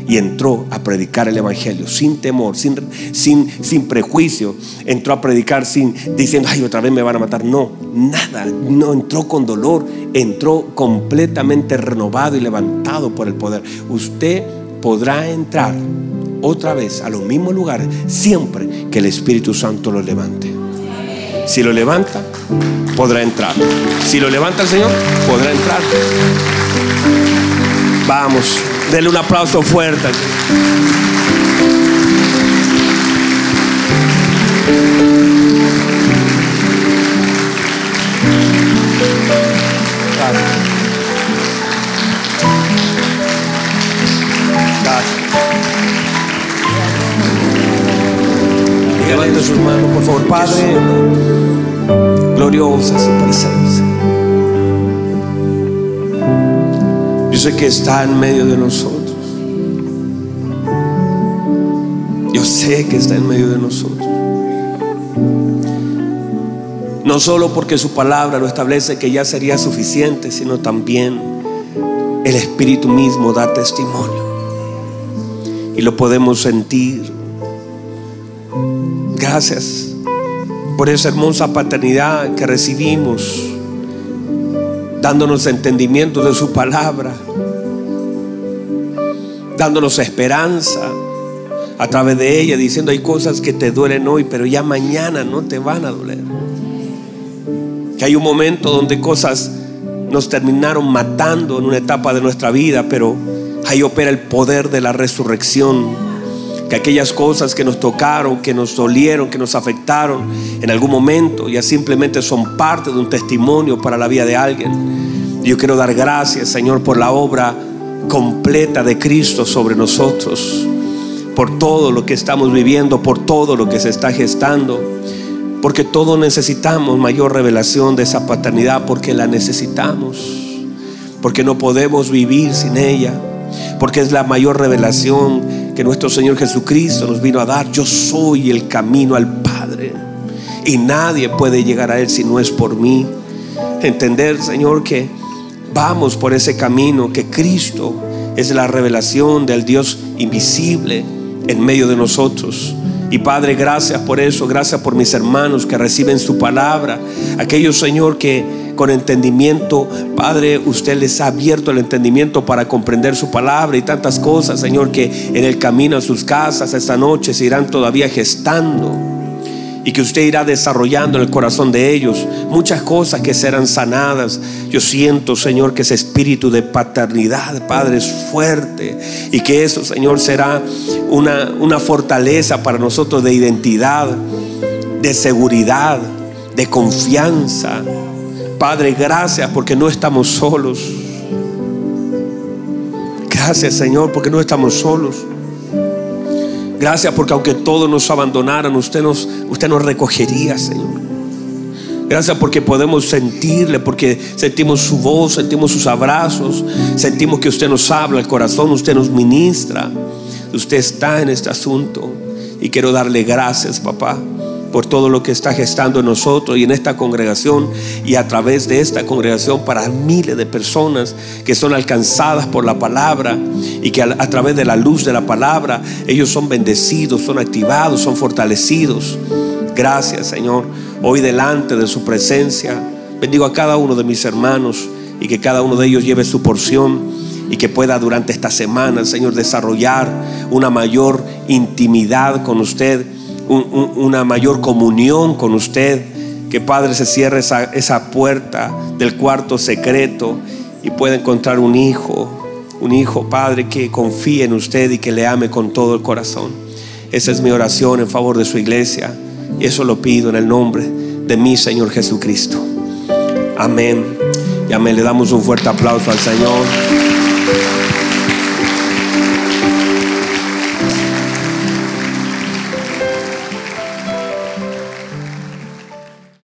y entró a predicar el evangelio sin temor, sin, sin, sin prejuicio. Entró a predicar sin diciendo, ay, otra vez me van a matar. No, nada. No entró con dolor, entró completamente renovado y levantado por el poder. Usted podrá entrar otra vez a los mismos lugares siempre que el Espíritu Santo lo levante. Si lo levanta, podrá entrar. Si lo levanta el Señor, podrá entrar. Vamos, Denle un aplauso fuerte. Gracias. Gracias. Levante sus manos, por favor, Padre. Gloriosa su presencia. Sé que está en medio de nosotros. Yo sé que está en medio de nosotros. No solo porque su palabra lo establece que ya sería suficiente, sino también el Espíritu mismo da testimonio. Y lo podemos sentir. Gracias por esa hermosa paternidad que recibimos, dándonos entendimiento de su palabra, dándonos esperanza a través de ella, diciendo hay cosas que te duelen hoy, pero ya mañana no te van a doler. Que hay un momento donde cosas nos terminaron matando en una etapa de nuestra vida, pero ahí opera el poder de la resurrección. Que aquellas cosas que nos tocaron, que nos dolieron, que nos afectaron en algún momento, ya simplemente son parte de un testimonio para la vida de alguien. Yo quiero dar gracias, Señor, por la obra completa de Cristo sobre nosotros por todo lo que estamos viviendo, por todo lo que se está gestando, porque todos necesitamos mayor revelación de esa paternidad, porque la necesitamos, porque no podemos vivir sin ella, porque es la mayor revelación que nuestro Señor Jesucristo nos vino a dar. Yo soy el camino al Padre y nadie puede llegar a Él si no es por mí. Entender, Señor, que vamos por ese camino, que Cristo es la revelación del Dios invisible en medio de nosotros. Y Padre, gracias por eso, gracias por mis hermanos que reciben su palabra. Aquellos, Señor, que con entendimiento, Padre, usted les ha abierto el entendimiento para comprender su palabra y tantas cosas, Señor, que en el camino a sus casas esta noche se irán todavía gestando y que usted irá desarrollando en el corazón de ellos muchas cosas que serán sanadas. Yo siento, Señor, que ese espíritu de paternidad, Padre, es fuerte y que eso, Señor, será una, una fortaleza para nosotros de identidad, de seguridad, de confianza. Padre, gracias porque no estamos solos. Gracias, Señor, porque no estamos solos. Gracias porque aunque todos nos abandonaran, usted nos, usted nos recogería, Señor. Gracias porque podemos sentirle, porque sentimos su voz, sentimos sus abrazos, sentimos que usted nos habla el corazón, usted nos ministra. Usted está en este asunto y quiero darle gracias, papá por todo lo que está gestando en nosotros y en esta congregación y a través de esta congregación para miles de personas que son alcanzadas por la palabra y que a, a, través de la luz de la palabra ellos son bendecidos, son activados, son fortalecidos. Gracias Señor, hoy delante de su presencia bendigo a cada uno de mis hermanos y que cada uno de ellos lleve su porción y que pueda durante esta semana, Señor, desarrollar una mayor intimidad con usted una mayor comunión con usted. Que Padre se cierre esa, esa puerta del cuarto secreto y pueda encontrar un hijo, un hijo, Padre, que confíe en usted y que le ame con todo el corazón. Esa es mi oración en favor de su iglesia. Y eso lo pido en el nombre de mi Señor Jesucristo. Amén. Y amén. Le damos un fuerte aplauso al Señor.